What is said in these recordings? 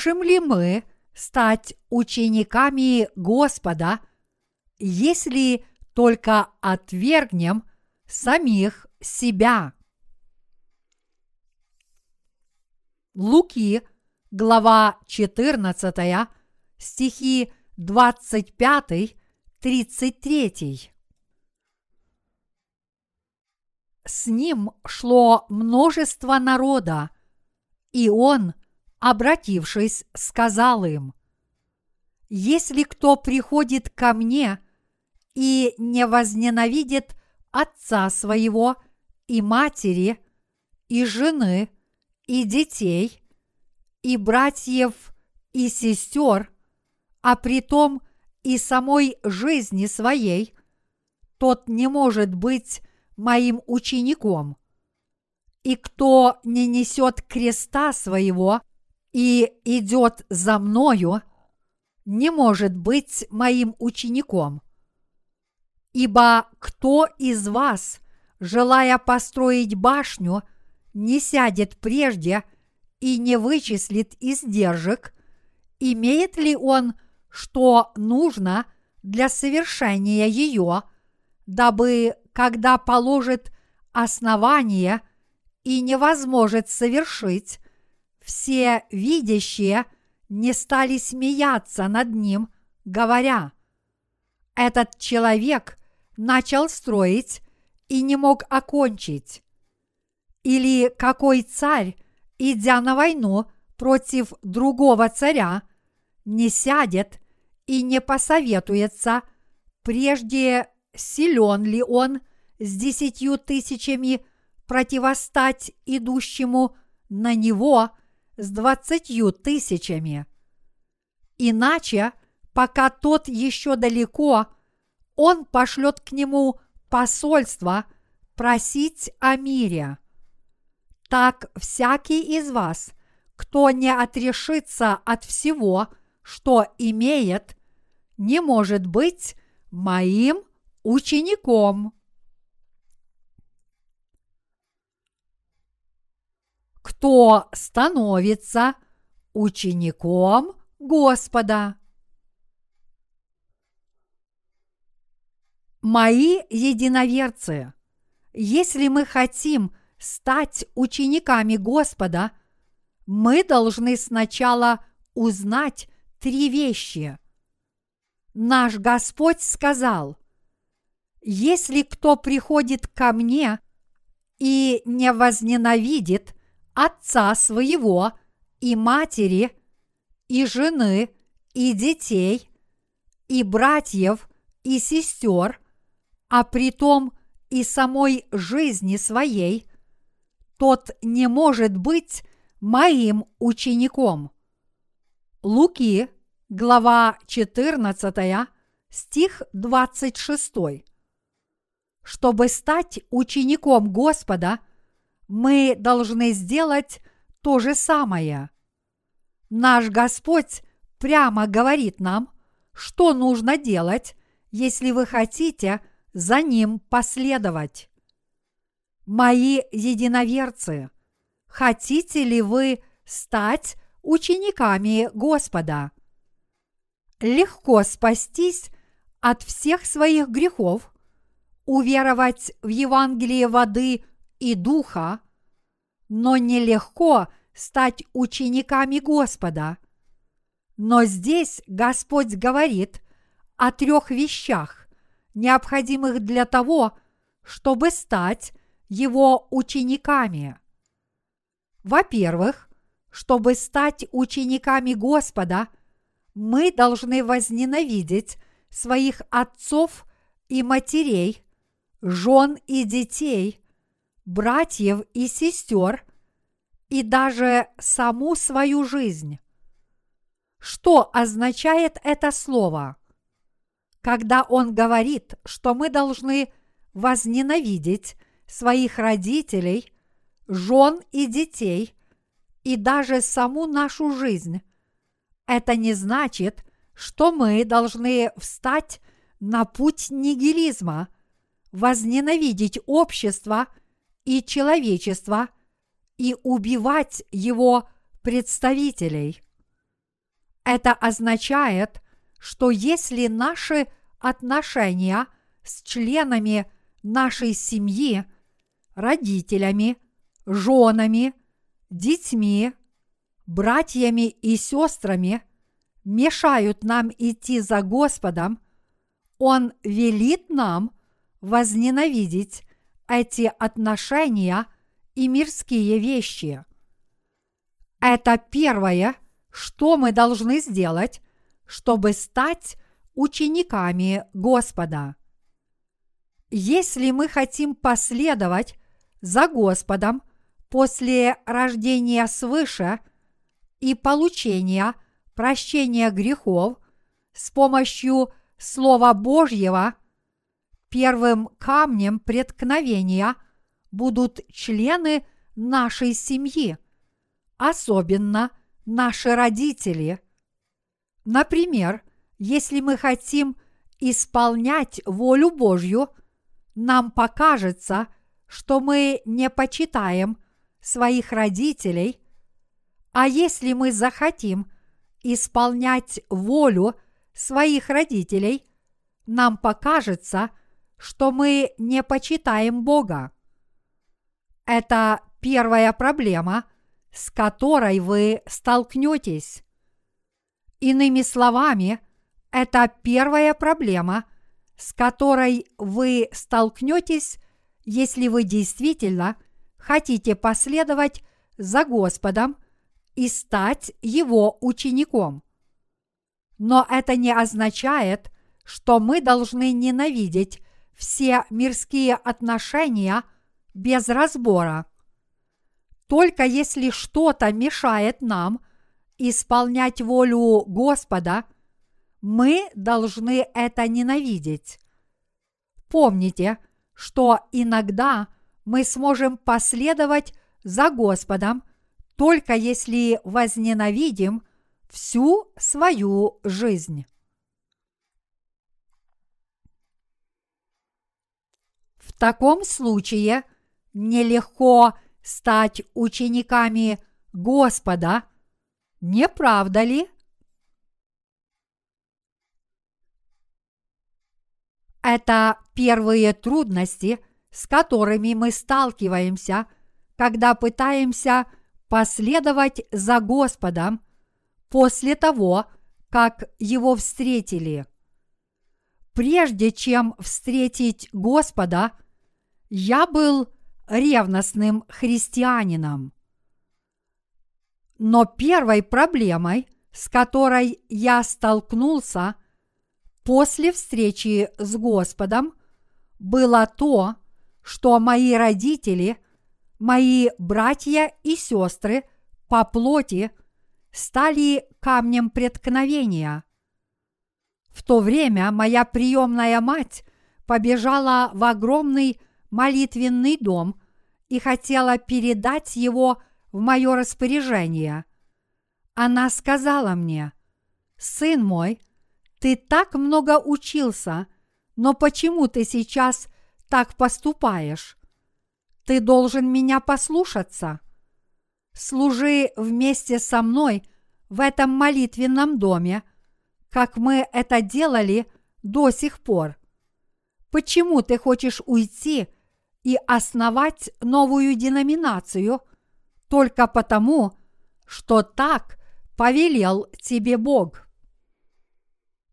можем ли мы стать учениками Господа, если только отвергнем самих себя? Луки, глава 14, стихи 25-33. С ним шло множество народа, и он, обратившись, сказал им, «Если кто приходит ко мне и не возненавидит отца своего и матери, и жены, и детей, и братьев, и сестер, а притом и самой жизни своей, тот не может быть моим учеником. И кто не несет креста своего и идет за мною, не может быть моим учеником. Ибо кто из вас, желая построить башню, не сядет прежде и не вычислит издержек, имеет ли он, что нужно для совершения ее, дабы, когда положит основание и невозможно совершить, все видящие не стали смеяться над ним, говоря, «Этот человек начал строить и не мог окончить». Или какой царь, идя на войну против другого царя, не сядет и не посоветуется, прежде силен ли он с десятью тысячами противостать идущему на него с двадцатью тысячами. Иначе, пока тот еще далеко, он пошлет к нему посольство просить о мире. Так всякий из вас, кто не отрешится от всего, что имеет, не может быть моим учеником. Кто становится учеником Господа? Мои единоверцы, если мы хотим стать учениками Господа, мы должны сначала узнать три вещи. Наш Господь сказал, если кто приходит ко мне и не возненавидит отца своего и матери, и жены, и детей, и братьев, и сестер, а притом и самой жизни своей, тот не может быть моим учеником. Луки, глава 14, стих 26. Чтобы стать учеником Господа, мы должны сделать то же самое. Наш Господь прямо говорит нам, что нужно делать, если вы хотите за Ним последовать. Мои единоверцы, хотите ли вы стать учениками Господа? Легко спастись от всех своих грехов, уверовать в Евангелие воды и духа, но нелегко стать учениками Господа. Но здесь Господь говорит о трех вещах, необходимых для того, чтобы стать Его учениками. Во-первых, чтобы стать учениками Господа, мы должны возненавидеть своих отцов и матерей, жен и детей, братьев и сестер и даже саму свою жизнь. Что означает это слово? Когда он говорит, что мы должны возненавидеть своих родителей, жен и детей и даже саму нашу жизнь, это не значит, что мы должны встать на путь нигилизма, возненавидеть общество и человечество и убивать его представителей – Это означает, что если наши отношения с членами нашей семьи, родителями, женами, детьми, братьями и сестрами мешают нам идти за Господом, Он велит нам возненавидеть эти отношения и мирские вещи. Это первое, что мы должны сделать, чтобы стать учениками Господа. Если мы хотим последовать за Господом после рождения свыше и получения прощения грехов с помощью Слова Божьего, первым камнем преткновения будут члены нашей семьи, особенно наши родители. Например, если мы хотим исполнять волю Божью, нам покажется, что мы не почитаем своих родителей, а если мы захотим исполнять волю своих родителей, нам покажется, что мы не почитаем Бога. Это первая проблема, с которой вы столкнетесь. Иными словами, это первая проблема, с которой вы столкнетесь, если вы действительно хотите последовать за Господом и стать Его учеником. Но это не означает, что мы должны ненавидеть все мирские отношения без разбора. Только если что-то мешает нам исполнять волю Господа – мы должны это ненавидеть. Помните, что иногда мы сможем последовать за Господом, только если возненавидим всю свою жизнь. Таком случае нелегко стать учениками Господа, не правда ли? Это первые трудности, с которыми мы сталкиваемся, когда пытаемся последовать за Господом после того, как Его встретили. Прежде чем встретить Господа, я был ревностным христианином. Но первой проблемой, с которой я столкнулся – после встречи с Господом было то, что мои родители, мои братья и сестры по плоти стали камнем преткновения. В то время моя приемная мать побежала в огромный молитвенный дом и хотела передать его в мое распоряжение. Она сказала мне, «Сын мой, ты так много учился, но почему ты сейчас так поступаешь? Ты должен меня послушаться. Служи вместе со мной в этом молитвенном доме, как мы это делали до сих пор. Почему ты хочешь уйти и основать новую деноминацию только потому, что так повелел тебе Бог?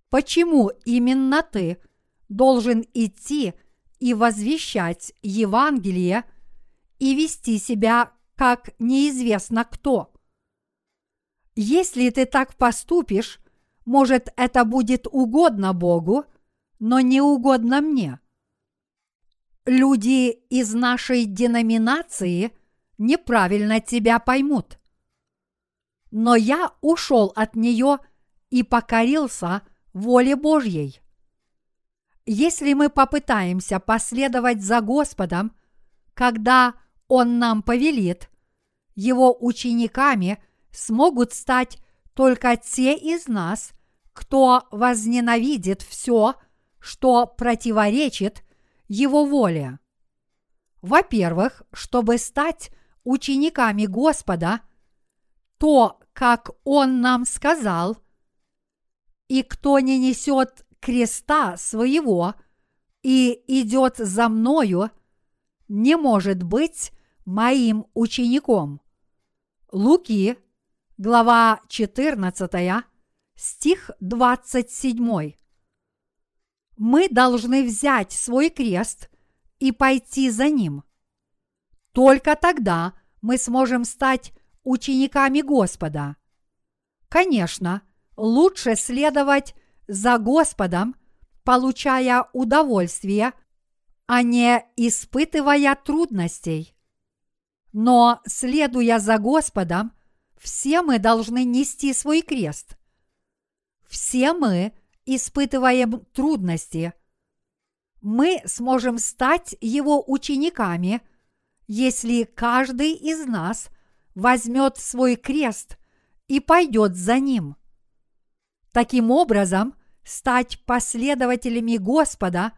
Почему именно ты должен идти и возвещать Евангелие и вести себя как неизвестно кто? Если ты так поступишь, может, это будет угодно Богу, но не угодно мне. Люди из нашей деноминации неправильно тебя поймут. Но я ушел от нее и покорился – воле Божьей. Если мы попытаемся последовать за Господом, когда Он нам повелит, Его учениками смогут стать только те из нас, кто возненавидит все, что противоречит Его воле. Во-первых, чтобы стать учениками Господа, то, как Он нам сказал – И кто не несет креста своего и идет за мною, не может быть моим учеником. Луки, глава 14, стих 27. Мы должны взять свой крест и пойти за ним. Только тогда мы сможем стать учениками Господа. Конечно, лучше следовать за Господом, получая удовольствие, а не испытывая трудностей. Но, следуя за Господом, все мы должны нести свой крест. Все мы испытываем трудности. Мы сможем стать Его учениками, если каждый из нас возьмет свой крест и пойдет за ним. Таким образом, стать последователями Господа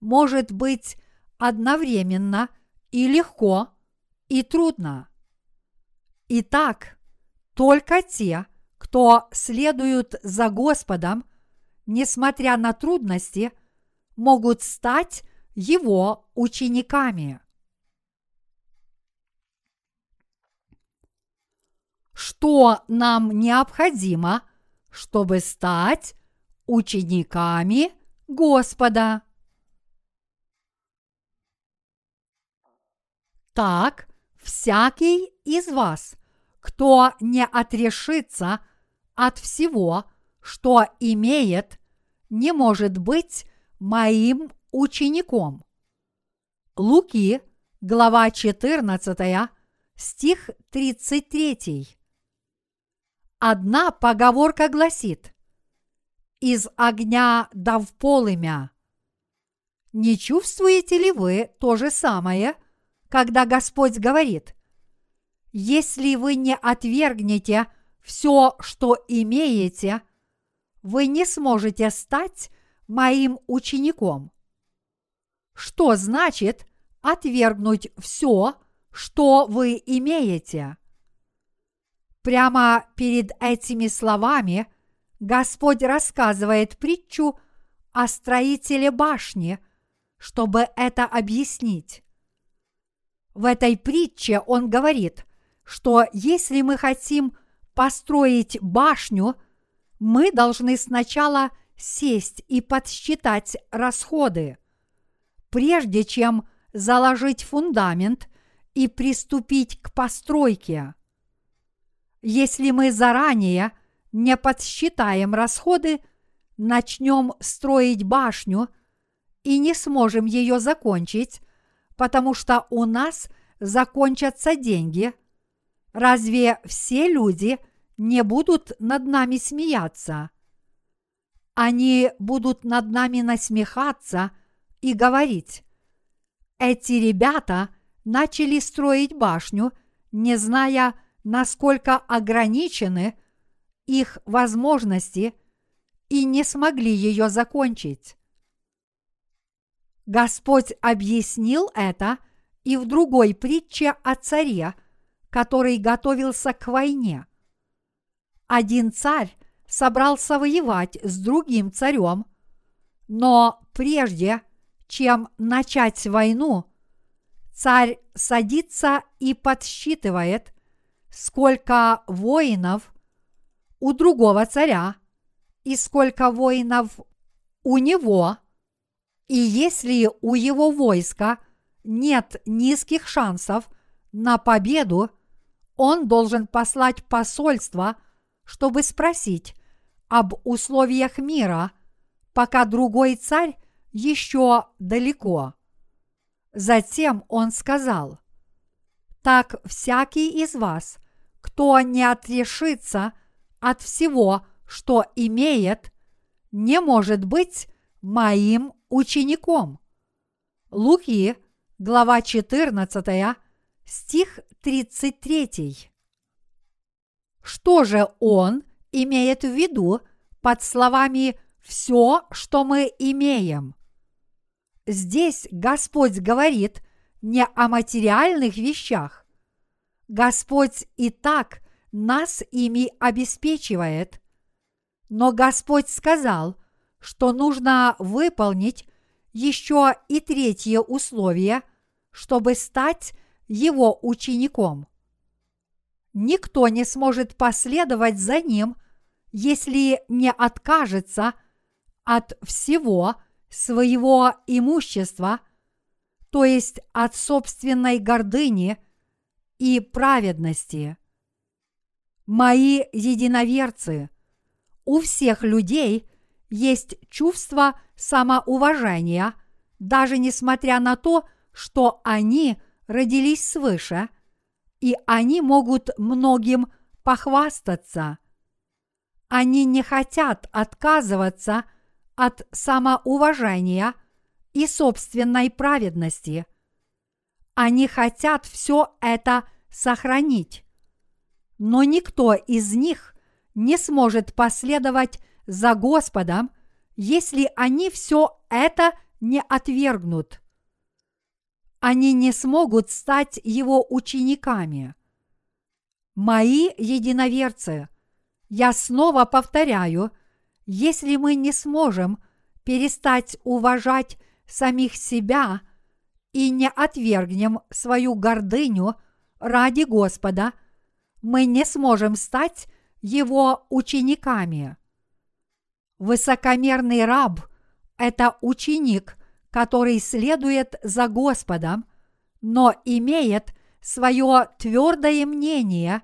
может быть одновременно и легко, и трудно. Итак, только те, кто следуют за Господом, несмотря на трудности, могут стать Его учениками. Что нам необходимо – чтобы стать учениками Господа. Так, всякий из вас, кто не отрешится от всего, что имеет, не может быть моим учеником. Луки, глава 14, стих 33. Одна поговорка гласит «Из огня да в полымя». Не чувствуете ли вы то же самое, когда Господь говорит «Если вы не отвергнете все, что имеете, вы не сможете стать моим учеником». Что значит отвергнуть все, что вы имеете? Прямо перед этими словами Господь рассказывает притчу о строителе башни, чтобы это объяснить. В этой притче он говорит, что если мы хотим построить башню, мы должны сначала сесть и подсчитать расходы, прежде чем заложить фундамент и приступить к постройке. Если мы заранее не подсчитаем расходы, начнем строить башню и не сможем ее закончить, потому что у нас закончатся деньги, разве все люди не будут над нами смеяться? Они будут над нами насмехаться и говорить, эти ребята начали строить башню, не зная, насколько ограничены их возможности и не смогли ее закончить. Господь объяснил это и в другой притче о царе, который готовился к войне. Один царь собрался воевать с другим царем, но прежде чем начать войну, царь садится и подсчитывает, сколько воинов у другого царя и сколько воинов у него, и если у его войска нет низких шансов на победу, он должен послать посольство, чтобы спросить об условиях мира, пока другой царь еще далеко. Затем он сказал, «Так всякий из вас, кто не отрешится от всего, что имеет, не может быть моим учеником. Луки, глава 14, стих 33. Что же он имеет в виду под словами «все, что мы имеем»? Здесь Господь говорит не о материальных вещах, Господь и так нас ими обеспечивает. Но Господь сказал, что нужно выполнить еще и третье условие, чтобы стать его учеником. Никто не сможет последовать за ним, если не откажется от всего своего имущества, то есть от собственной гордыни и праведности. Мои единоверцы, у всех людей есть чувство самоуважения, даже несмотря на то, что они родились свыше, и они могут многим похвастаться. Они не хотят отказываться от самоуважения и собственной праведности. Они хотят все это сохранить. Но никто из них не сможет последовать за Господом, если они все это не отвергнут. Они не смогут стать его учениками. Мои единоверцы, я снова повторяю, если мы не сможем перестать уважать самих себя и не отвергнем свою гордыню ради Господа, мы не сможем стать его учениками. Высокомерный раб – это ученик, который следует за Господом, но имеет свое твердое мнение,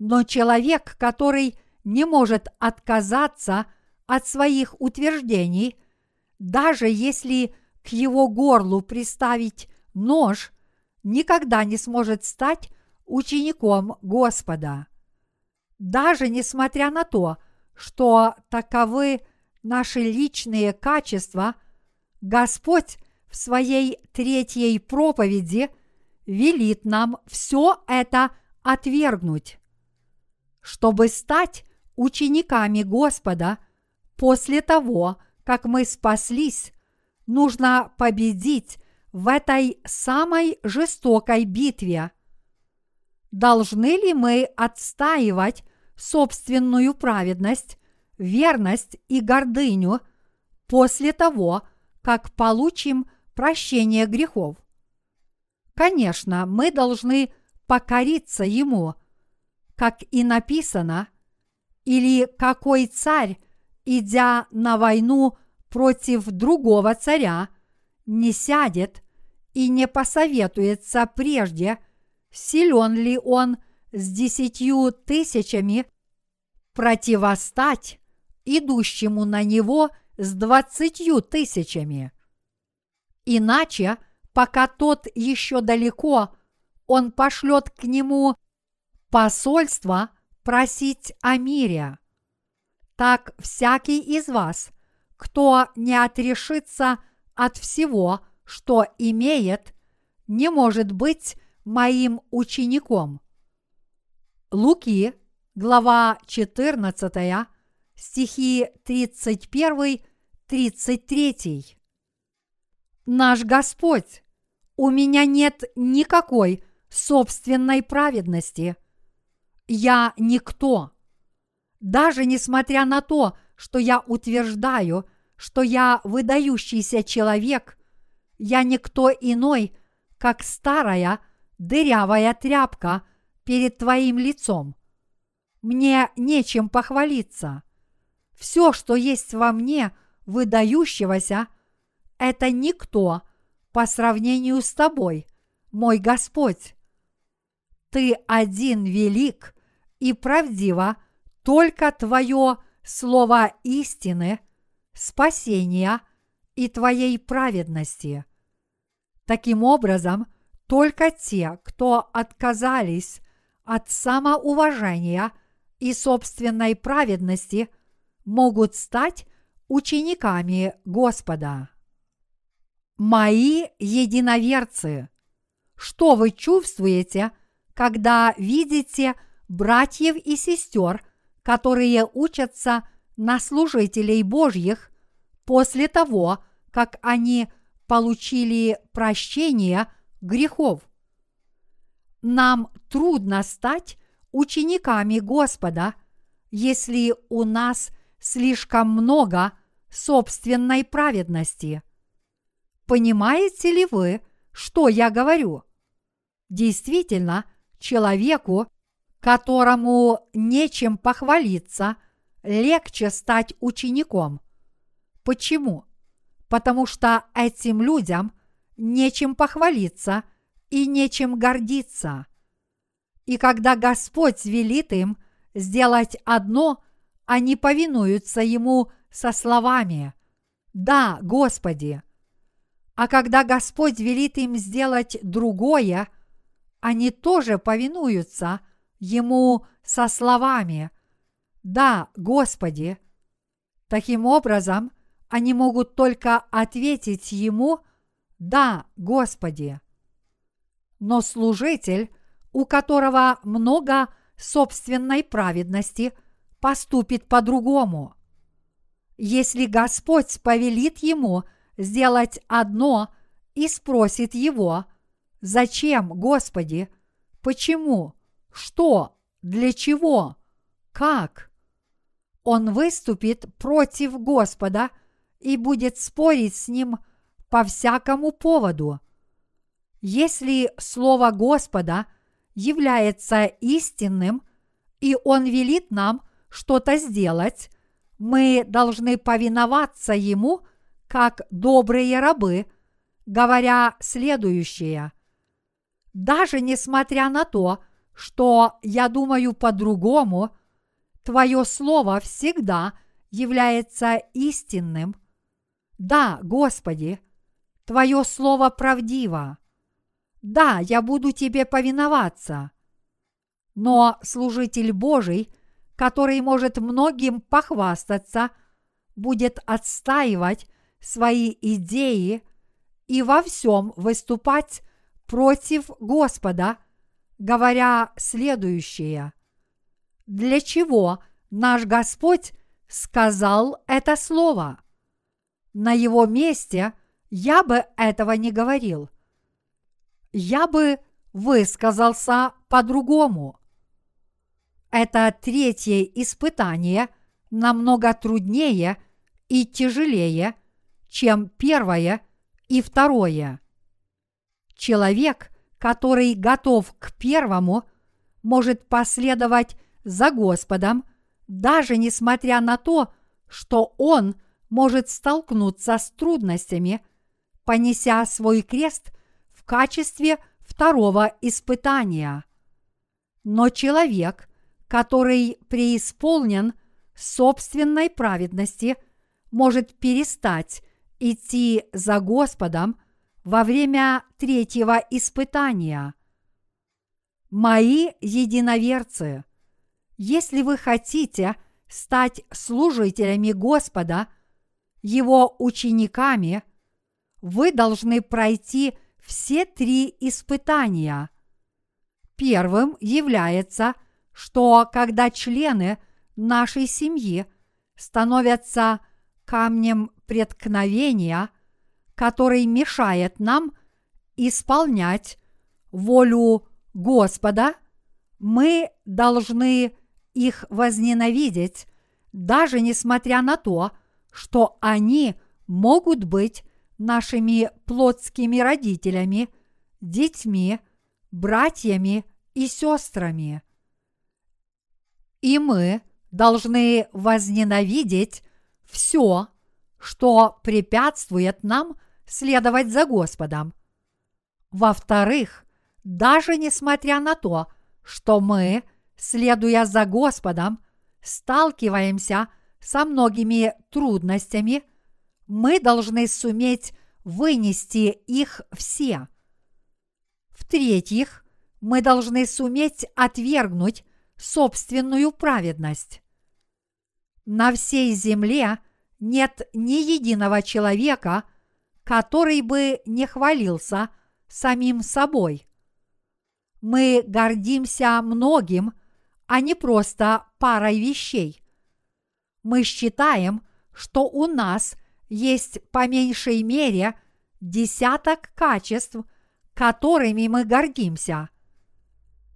но человек, который не может отказаться от своих утверждений, даже если к его горлу приставить нож, никогда не сможет стать учеником Господа. Даже несмотря на то, что таковы наши личные качества, Господь в своей третьей проповеди велит нам все это отвергнуть. Чтобы стать учениками Господа после того, как мы спаслись, нужно победить в этой самой жестокой битве. Должны ли мы отстаивать собственную праведность, верность и гордыню после того, как получим прощение грехов? Конечно, мы должны покориться Ему, как и написано, или какой царь, идя на войну против другого царя, не сядет и не посоветуется прежде, силен ли он с десятью тысячами противостать идущему на него с двадцатью тысячами. Иначе, пока тот еще далеко, он пошлет к нему посольство просить о мире. Так всякий из вас, кто не отрешится от всего, что имеет, не может быть моим учеником. Луки, глава 14, стихи 31-33. Наш Господь, у меня нет никакой собственной праведности. Я никто. Даже несмотря на то, что я утверждаю, что я выдающийся человек, я никто иной, как старая дырявая тряпка перед твоим лицом. Мне нечем похвалиться. Все, что есть во мне, выдающегося, это никто по сравнению с тобой, мой Господь. Ты один велик и правдиво только твое слово истины, спасения и твоей праведности. Таким образом, только те, кто отказались от самоуважения и собственной праведности, могут стать учениками Господа. Мои единоверцы, что вы чувствуете, когда видите братьев и сестер, которые учатся на служителей Божьих после того, как они получили прощение грехов? Нам трудно стать учениками Господа, если у нас слишком много собственной праведности. Понимаете ли вы, что я говорю? Действительно, человеку, которому нечем похвалиться, легче стать учеником. Почему? Потому что этим людям нечем похвалиться и нечем гордиться. И когда Господь велит им сделать одно, они повинуются Ему со словами «Да, Господи». А когда Господь велит им сделать другое, они тоже повинуются Ему со словами «Да, Господи». Таким образом, они могут только ответить Ему «Да, Господи». Но служитель, у которого много собственной праведности, поступит по-другому. Если Господь повелит ему сделать одно и спросит его, «Зачем, Господи? Почему? Что? Для чего? Как?» Он выступит против Господа и будет спорить с ним по всякому поводу. Если Слово Господа является истинным, и Он велит нам что-то сделать, мы должны повиноваться Ему, как добрые рабы, говоря следующее. Даже несмотря на то, что я думаю по-другому, Твое Слово всегда является истинным. Да, Господи, Твое Слово правдиво. Да, я буду Тебе повиноваться. Но служитель Божий, который может многим похвастаться, будет отстаивать свои идеи и во всем выступать против Господа, говоря следующее. Для чего наш Господь сказал это слово? На его месте я бы этого не говорил. Я бы высказался по-другому. Это третье испытание намного труднее и тяжелее, чем первое и второе. Человек, который готов к первому, может последовать за Господом, даже несмотря на то, что он может столкнуться с трудностями, понеся свой крест в качестве второго испытания. Но человек, который преисполнен собственной праведности, может перестать идти за Господом во время третьего испытания. Мои единоверцы, если вы хотите стать служителями Господа, Его учениками, вы должны пройти все три испытания. Первым является, что когда члены нашей семьи становятся камнем преткновения, который мешает нам исполнять волю Господа, мы должны их возненавидеть, даже несмотря на то, что они могут быть нашими плотскими родителями, детьми, братьями и сестрами. И мы должны возненавидеть все, что препятствует нам следовать за Господом. Во-вторых, даже несмотря на то, что мы, следуя за Господом, сталкиваемся со многими трудностями – мы должны суметь вынести их все. В-третьих, мы должны суметь отвергнуть собственную праведность. На всей земле нет ни единого человека, который бы не хвалился самим собой. Мы гордимся многим, а не просто парой вещей. Мы считаем, что у нас – есть по меньшей мере десяток качеств, которыми мы гордимся.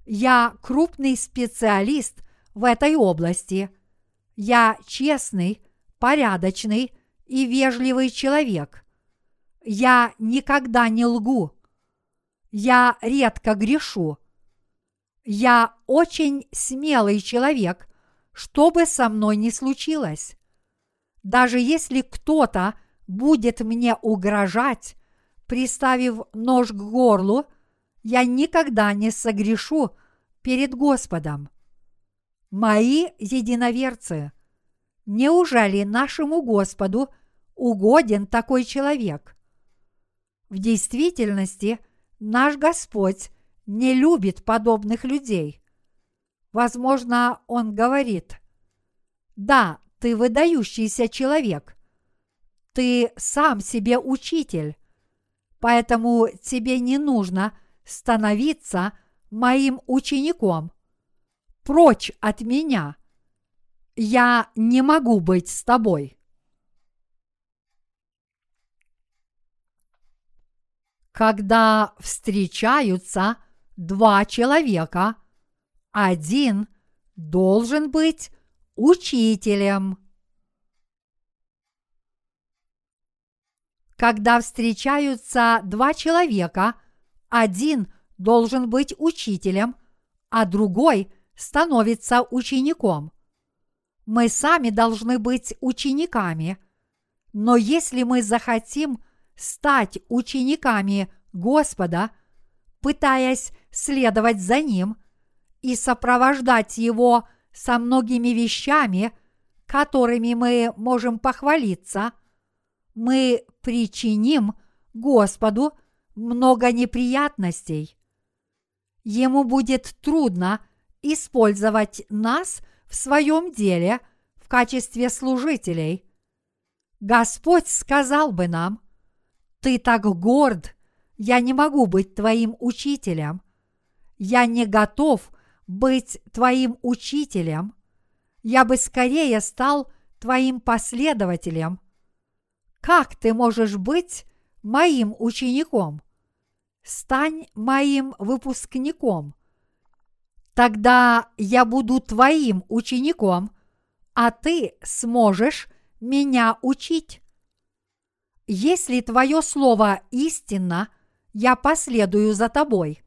Я крупный специалист в этой области. Я честный, порядочный и вежливый человек. Я никогда не лгу. Я редко грешу. Я очень смелый человек, что бы со мной ни случилось. Даже если кто-то будет мне угрожать, приставив нож к горлу, я никогда не согрешу перед Господом. Мои единоверцы, неужели нашему Господу угоден такой человек? В действительности наш Господь не любит подобных людей. Возможно, Он говорит, да, ты выдающийся человек, ты сам себе учитель, поэтому тебе не нужно становиться моим учеником. Прочь от меня. Я не могу быть с тобой. Когда встречаются два человека, один должен быть учителем. Когда встречаются два человека, один должен быть учителем, а другой становится учеником. Мы сами должны быть учениками, но если мы захотим стать учениками Господа, пытаясь следовать за Ним и сопровождать Его со многими вещами, которыми мы можем похвалиться, мы причиним Господу много неприятностей. Ему будет трудно использовать нас в своем деле в качестве служителей. Господь сказал бы нам, «Ты так горд, я не могу быть твоим учителем. Я не готов быть твоим учителем. Я бы скорее стал твоим последователем. Как ты можешь быть моим учеником? Стань моим выпускником. Тогда я буду твоим учеником, а ты сможешь меня учить. Если твое слово истинно, я последую за тобой.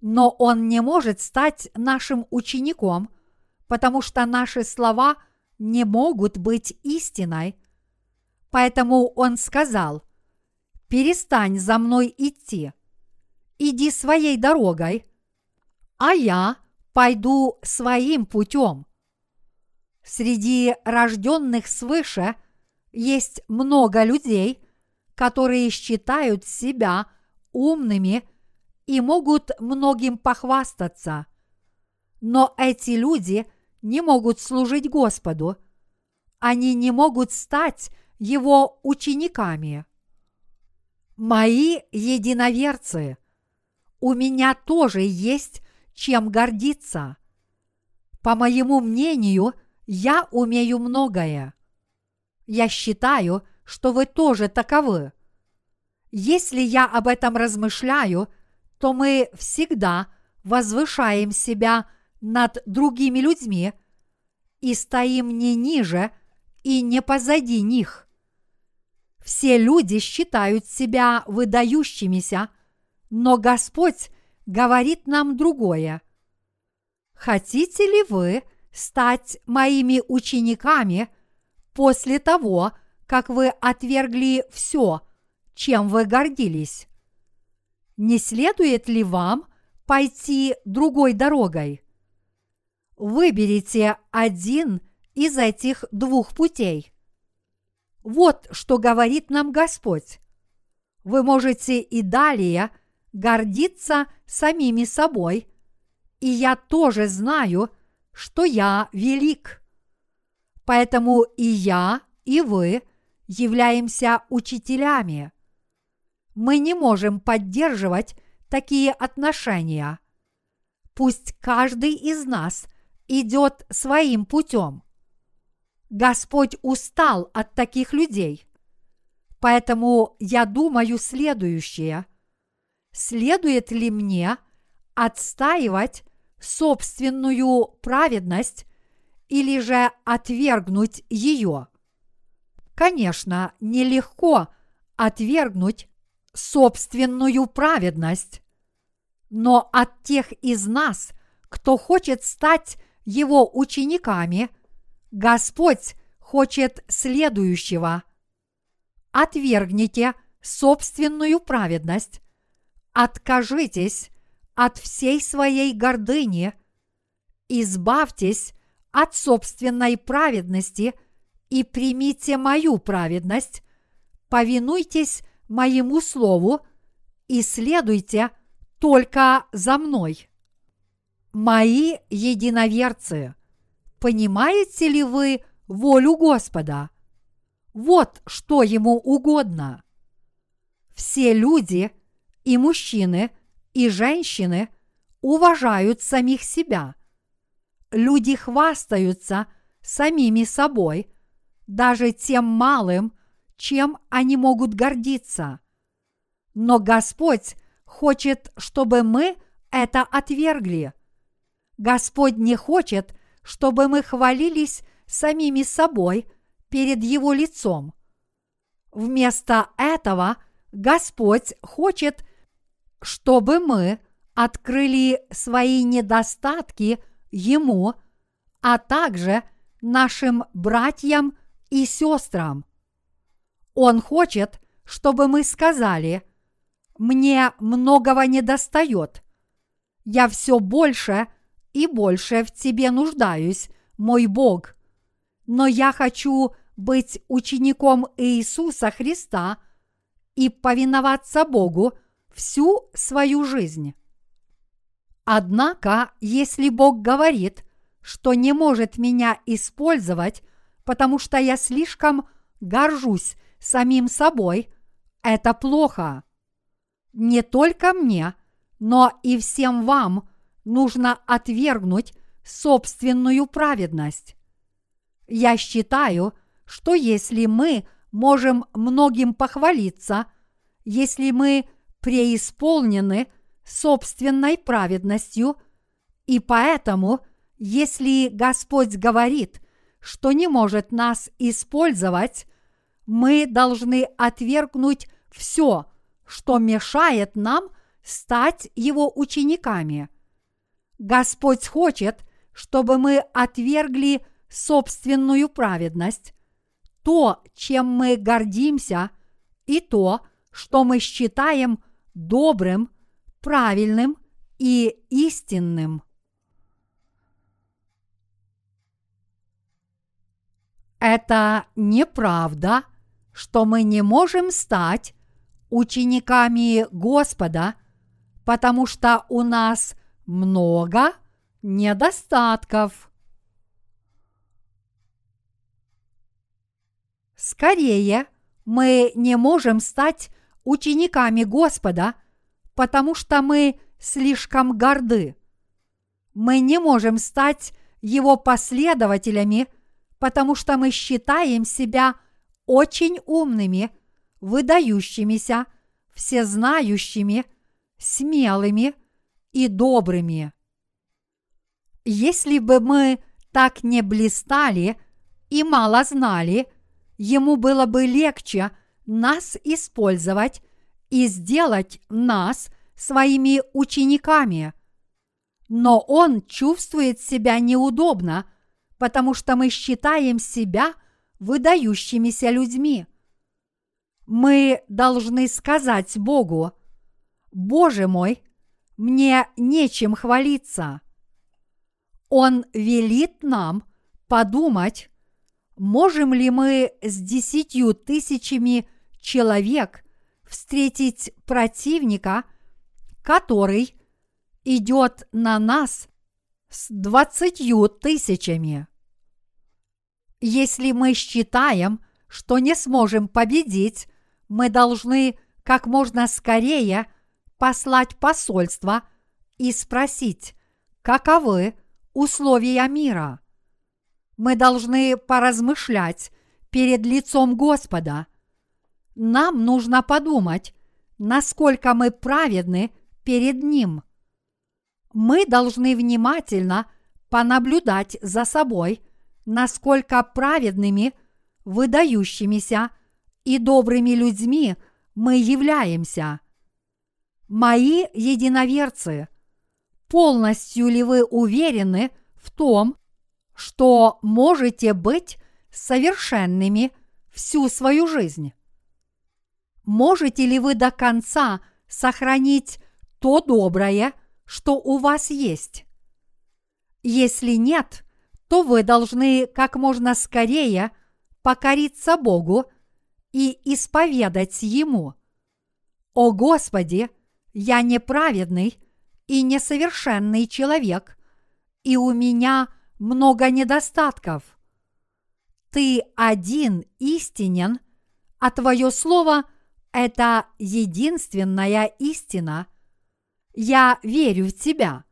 Но он не может стать нашим учеником, потому что наши слова не могут быть истиной. Поэтому он сказал, перестань за мной идти, иди своей дорогой, а я пойду своим путем. Среди рожденных свыше есть много людей, которые считают себя умными и могут многим похвастаться. Но эти люди не могут служить Господу. Они не могут стать Его учениками. Мои единоверцы, у меня тоже есть чем гордиться. По моему мнению, я умею многое. Я считаю, что вы тоже таковы. Если я об этом размышляю, то мы всегда возвышаем себя над другими людьми и стоим не ниже и не позади них. Все люди считают себя выдающимися, но Господь говорит нам другое. Хотите ли вы стать моими учениками после того, как вы отвергли все, чем вы гордились? Не следует ли вам пойти другой дорогой? Выберите один из этих двух путей. Вот что говорит нам Господь. Вы можете и далее гордиться самими собой, и я тоже знаю, что я велик. Поэтому и я, и вы являемся учителями. Мы не можем поддерживать такие отношения. Пусть каждый из нас идет своим путем. Господь устал от таких людей. Поэтому я думаю следующее. Следует ли мне отстаивать собственную праведность или же отвергнуть ее? Конечно, нелегко отвергнуть собственную праведность, но от тех из нас, кто хочет стать его учениками, Господь хочет следующего. Отвергните собственную праведность, откажитесь от всей своей гордыни, избавьтесь от собственной праведности и примите мою праведность, повинуйтесь моему слову и следуйте только за мной. Мои единоверцы, понимаете ли вы волю Господа? Вот что ему угодно. Все люди, и мужчины, и женщины уважают самих себя. Люди хвастаются самими собой, даже тем малым, чем они могут гордиться. Но Господь хочет, чтобы мы это отвергли. Господь не хочет, чтобы мы хвалились самими собой перед Его лицом. Вместо этого Господь хочет, чтобы мы открыли свои недостатки Ему, а также нашим братьям и сестрам. Он хочет, чтобы мы сказали, «Мне многого не достает. Я все больше и больше в Тебе нуждаюсь, мой Бог. Но я хочу быть учеником Иисуса Христа и повиноваться Богу – всю свою жизнь. Однако, если Бог говорит, что не может меня использовать, потому что я слишком горжусь самим собой, это плохо. Не только мне, но и всем вам нужно отвергнуть собственную праведность. Я считаю, что если мы можем многим похвалиться, если мы преисполнены собственной праведностью, и поэтому, если Господь говорит, что не может нас использовать, мы должны отвергнуть все, что мешает нам стать Его учениками. Господь хочет, чтобы мы отвергли собственную праведность, то, чем мы гордимся, и то, что мы считаем – добрым, правильным и истинным. Это неправда, что мы не можем стать учениками Господа, потому что у нас много недостатков. Скорее, мы не можем стать учениками Господа, потому что мы слишком горды. Мы не можем стать Его последователями, потому что мы считаем себя очень умными, выдающимися, всезнающими, смелыми и добрыми. Если бы мы так не блистали и мало знали, ему было бы легче нас использовать и сделать нас своими учениками. Но он чувствует себя неудобно, потому что мы считаем себя выдающимися людьми. Мы должны сказать Богу, Боже мой, мне нечем хвалиться. Он велит нам подумать, можем ли мы с десятью тысячами человек встретить противника, который идет на нас с двадцатью тысячами. Если мы считаем, что не сможем победить, мы должны как можно скорее послать посольство и спросить, каковы условия мира. Мы должны поразмышлять перед лицом Господа – нам нужно подумать, насколько мы праведны перед Ним. Мы должны внимательно понаблюдать за собой насколько праведными, выдающимися и добрыми людьми мы являемся. Мои единоверцы, полностью ли вы уверены в том, что можете быть совершенными всю свою жизнь? Можете ли вы до конца сохранить то доброе, что у вас есть? Если нет, то вы должны как можно скорее покориться Богу и исповедать Ему. О Господи, я неправедный и несовершенный человек, и у меня много недостатков. Ты один истинен, а Твое Слово – это единственная истина. Я верю в Тебя.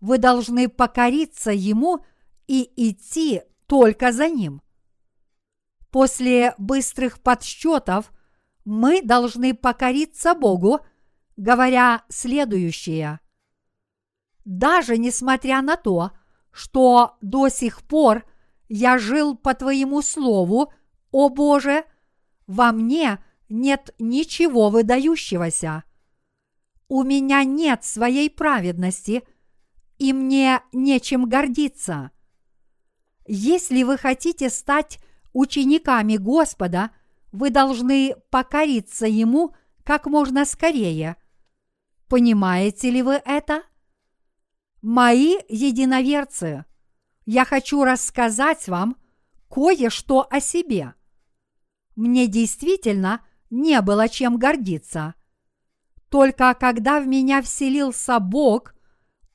Вы должны покориться Ему и идти только за Ним. После быстрых подсчетов мы должны покориться Богу, говоря следующее. Даже несмотря на то, что до сих пор я жил по Твоему Слову, о Боже, во мне нет ничего выдающегося. У меня нет своей праведности, и мне нечем гордиться. Если вы хотите стать учениками Господа, вы должны покориться Ему как можно скорее. Понимаете ли вы это? Мои единоверцы, я хочу рассказать вам кое-что о себе. Мне действительно не было чем гордиться. Только когда в меня вселился Бог,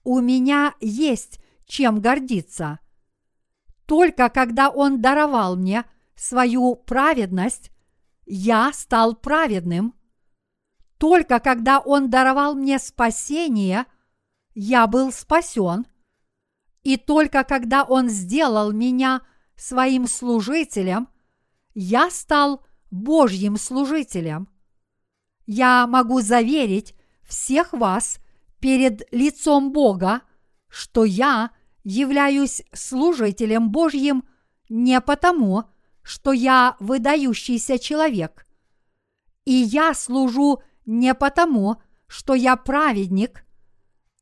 у меня есть чем гордиться – только когда Он даровал мне свою праведность, я стал праведным. Только когда Он даровал мне спасение, я был спасен. И только когда Он сделал меня своим служителем, я стал Божьим служителем. Я могу заверить всех вас перед лицом Бога, что я являюсь служителем Божьим не потому, что я выдающийся человек. И я служу не потому, что я праведник,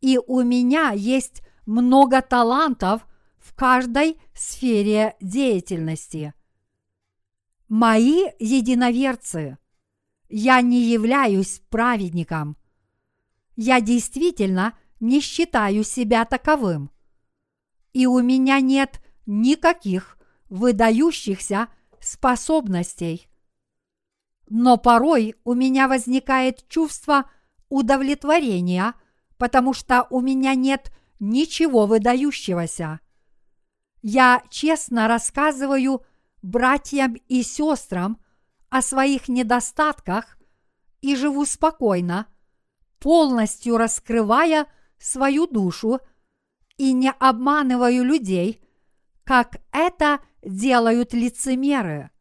и у меня есть много талантов в каждой сфере деятельности. Мои единоверцы, я не являюсь праведником. Я действительно не считаю себя таковым и у меня нет никаких выдающихся способностей. Но порой у меня возникает чувство удовлетворения, потому что у меня нет ничего выдающегося. Я честно рассказываю братьям и сестрам о своих недостатках и живу спокойно, полностью раскрывая свою душу – и не обманываю людей, как это делают лицемеры.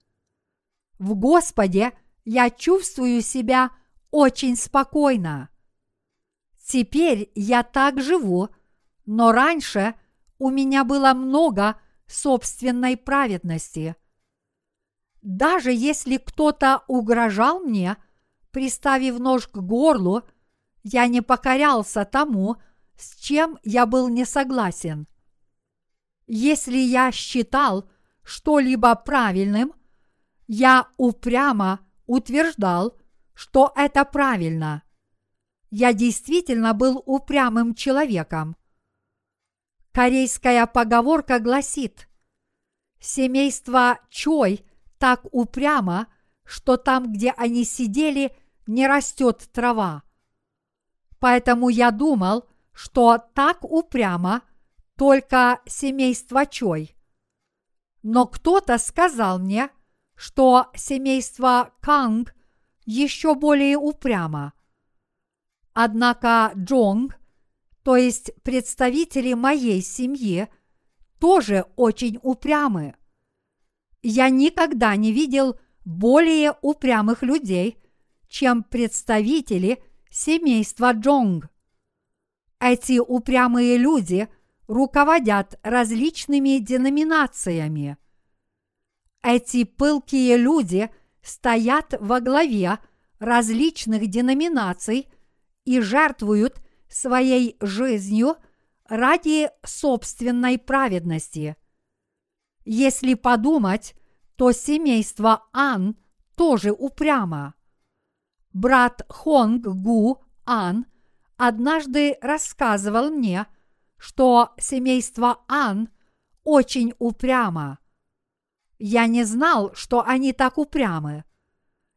В Господе я чувствую себя очень спокойно. Теперь я так живу, но раньше у меня было много собственной праведности. Даже если кто-то угрожал мне, приставив нож к горлу, я не покорялся тому, с чем я был не согласен. Если я считал что-либо правильным, я упрямо утверждал, что это правильно. Я действительно был упрямым человеком. Корейская поговорка гласит, семейство Чой так упрямо, что там, где они сидели, не растет трава. Поэтому я думал, что так упрямо только семейство Чой. Но кто-то сказал мне, что семейство Канг еще более упрямо. Однако Джонг, то есть представители моей семьи, тоже очень упрямы. Я никогда не видел более упрямых людей, чем представители семейства Джонг. Эти упрямые люди руководят различными деноминациями. Эти пылкие люди стоят во главе различных деноминаций и жертвуют своей жизнью ради собственной праведности. Если подумать, то семейство Ан тоже упрямо. Брат Хонг Гу Ан однажды рассказывал мне, что семейство Ан очень упрямо. Я не знал, что они так упрямы.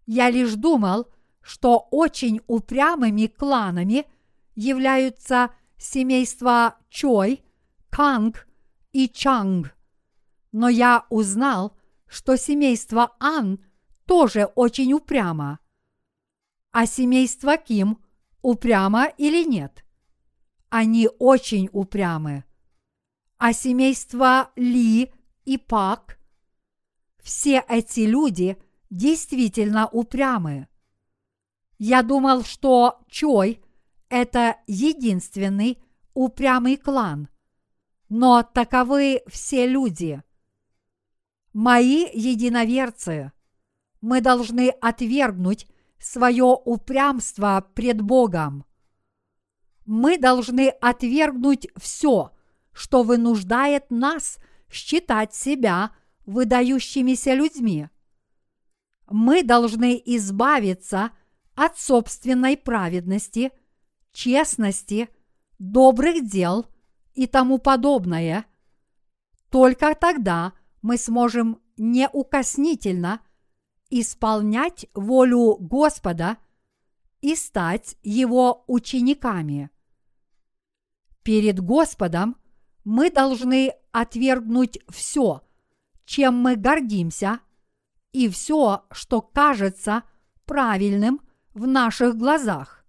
Я лишь думал, что очень упрямыми кланами являются семейства Чой, Канг и Чанг. Но я узнал, что семейство Ан тоже очень упрямо. А семейство Ким упрямо или нет? Они очень упрямы. А семейство Ли и Пак? Все эти люди действительно упрямы. Я думал, что Чой – это единственный упрямый клан. Но таковы все люди. Мои единоверцы, мы должны отвергнуть свое упрямство пред Богом. Мы должны отвергнуть все, что вынуждает нас считать себя выдающимися людьми. Мы должны избавиться от собственной праведности, честности, добрых дел и тому подобное. Только тогда мы сможем неукоснительно исполнять волю Господа и стать Его учениками. Перед Господом мы должны отвергнуть все, чем мы гордимся, и все, что кажется правильным в наших глазах.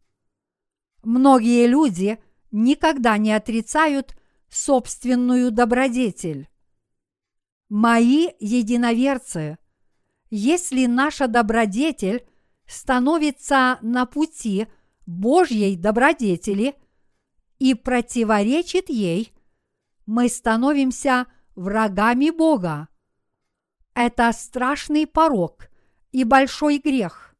Многие люди никогда не отрицают собственную добродетель. Мои единоверцы, если наша добродетель становится на пути Божьей добродетели и противоречит ей, мы становимся врагами Бога. Это страшный порок и большой грех.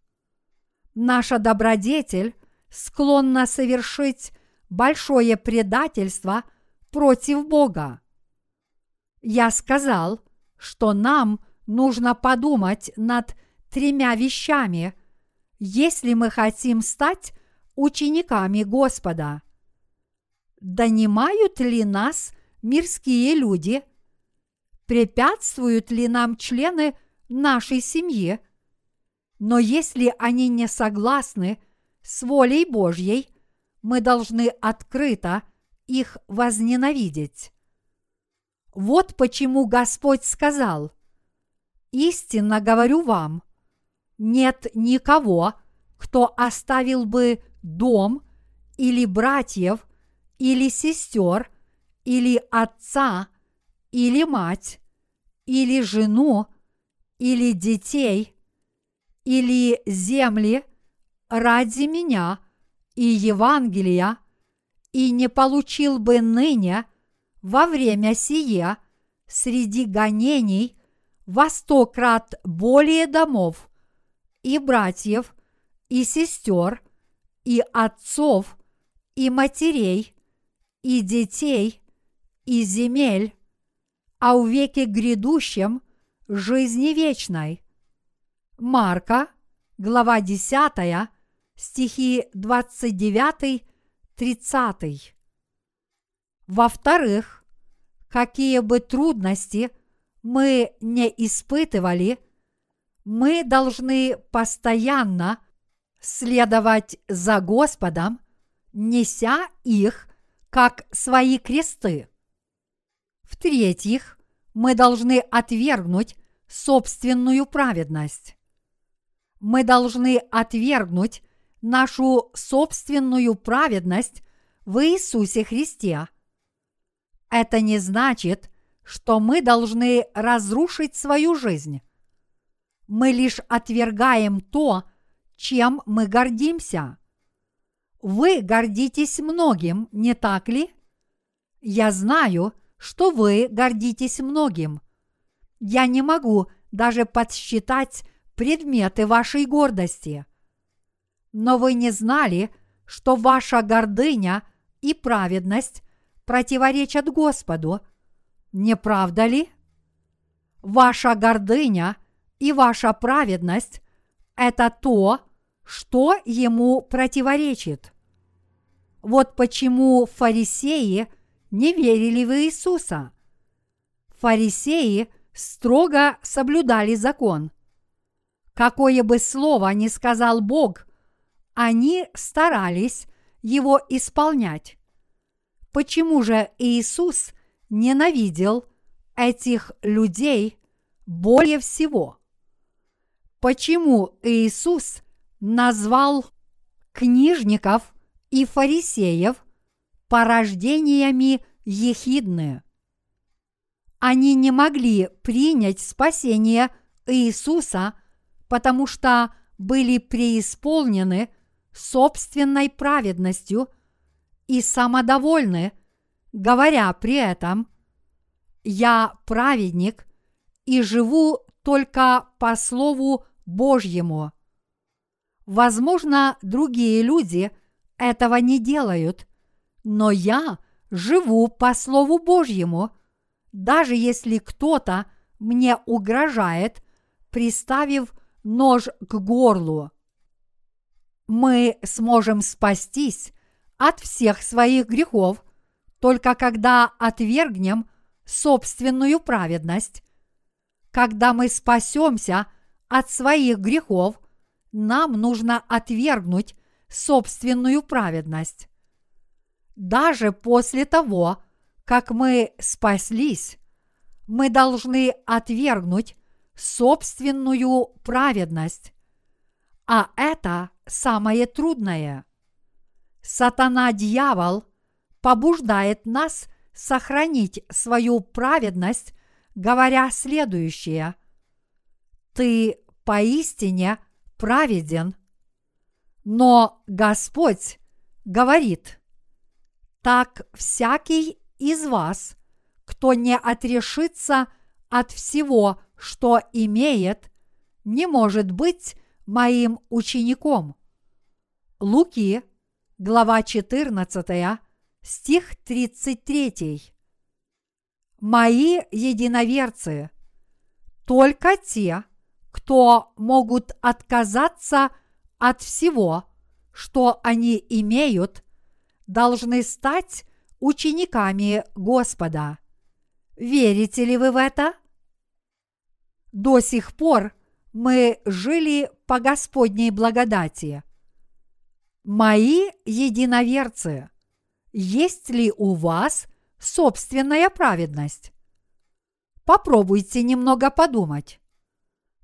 Наша добродетель склонна совершить большое предательство против Бога. Я сказал, что нам нужно подумать над тремя вещами, если мы хотим стать учениками Господа. Донимают ли нас мирские люди? Препятствуют ли нам члены нашей семьи? Но если они не согласны с волей Божьей, мы должны открыто их возненавидеть. Вот почему Господь сказал, «Истинно говорю вам, нет никого, кто оставил бы дом или братьев, или сестер, или отца, или мать, или жену, или детей, или земли ради меня и Евангелия, и не получил бы ныне во время сия среди гонений во сто крат более домов и братьев, и сестер, и отцов, и матерей, и детей, и земель, а в веке грядущем жизни вечной. Марка, глава 10, стихи 29-30. Во-вторых, какие бы трудности мы не испытывали, мы должны постоянно следовать за Господом, неся их как свои кресты. В-третьих, мы должны отвергнуть собственную праведность. Мы должны отвергнуть нашу собственную праведность в Иисусе Христе – это не значит, что мы должны разрушить свою жизнь. Мы лишь отвергаем то, чем мы гордимся. Вы гордитесь многим, не так ли? Я знаю, что вы гордитесь многим. Я не могу даже подсчитать предметы вашей гордости. Но вы не знали, что ваша гордыня и праведность противоречат Господу, не правда ли? Ваша гордыня и ваша праведность – это то, что ему противоречит. Вот почему фарисеи не верили в Иисуса. Фарисеи строго соблюдали закон. Какое бы слово ни сказал Бог, они старались его исполнять. Почему же Иисус ненавидел этих людей более всего? Почему Иисус назвал книжников и фарисеев порождениями ехидны? Они не могли принять спасение Иисуса, потому что были преисполнены собственной праведностью и самодовольны, говоря при этом «Я праведник и живу только по Слову Божьему». Возможно, другие люди этого не делают, но я живу по Слову Божьему, даже если кто-то мне угрожает, приставив нож к горлу. Мы сможем спастись от всех своих грехов только когда отвергнем собственную праведность. Когда мы спасемся от своих грехов, нам нужно отвергнуть собственную праведность. Даже после того, как мы спаслись, мы должны отвергнуть собственную праведность. А это самое трудное. Сатана-дьявол побуждает нас сохранить свою праведность, говоря следующее. Ты поистине праведен, но Господь говорит, так всякий из вас, кто не отрешится от всего, что имеет, не может быть моим учеником. Луки, глава 14, стих 33. Мои единоверцы, только те, кто могут отказаться от всего, что они имеют, должны стать учениками Господа. Верите ли вы в это? До сих пор мы жили по Господней благодати. Мои единоверцы, есть ли у вас собственная праведность? Попробуйте немного подумать.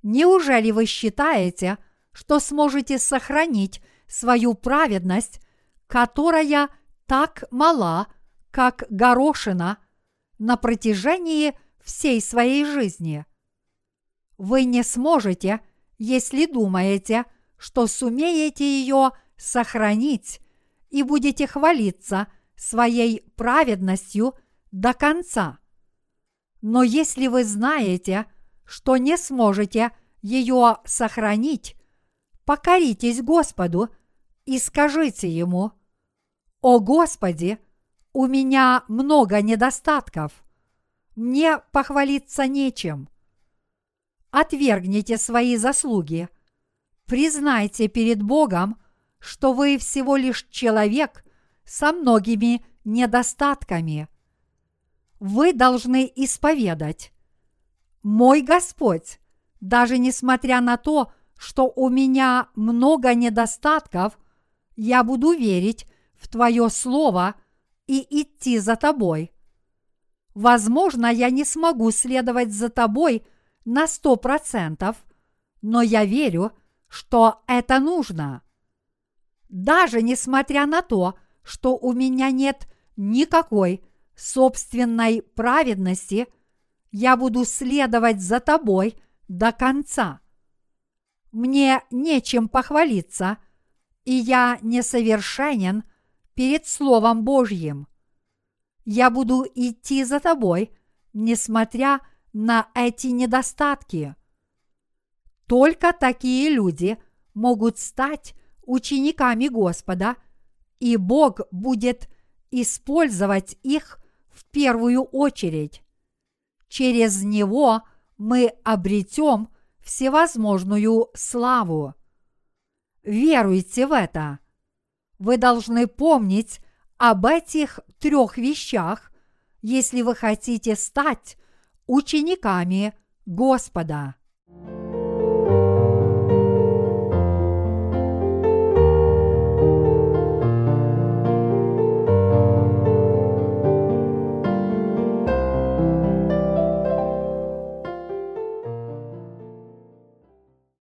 Неужели вы считаете, что сможете сохранить свою праведность, которая так мала, как горошина, на протяжении всей своей жизни? Вы не сможете, если думаете, что сумеете ее сохранить и будете хвалиться своей праведностью до конца. Но если вы знаете, что не сможете ее сохранить, покоритесь Господу и скажите Ему, «О Господи, у меня много недостатков, мне похвалиться нечем». Отвергните свои заслуги, признайте перед Богом, что вы всего лишь человек со многими недостатками. Вы должны исповедать. Мой Господь, даже несмотря на то, что у меня много недостатков, я буду верить в Твое Слово и идти за Тобой. Возможно, я не смогу следовать за Тобой на сто процентов, но я верю, что это нужно. Даже несмотря на то, что у меня нет никакой собственной праведности, я буду следовать за тобой до конца. Мне нечем похвалиться, и я несовершенен перед Словом Божьим. Я буду идти за тобой, несмотря на эти недостатки. Только такие люди могут стать учениками Господа, и Бог будет использовать их в первую очередь. Через него мы обретем всевозможную славу. Веруйте в это. Вы должны помнить об этих трех вещах, если вы хотите стать учениками Господа.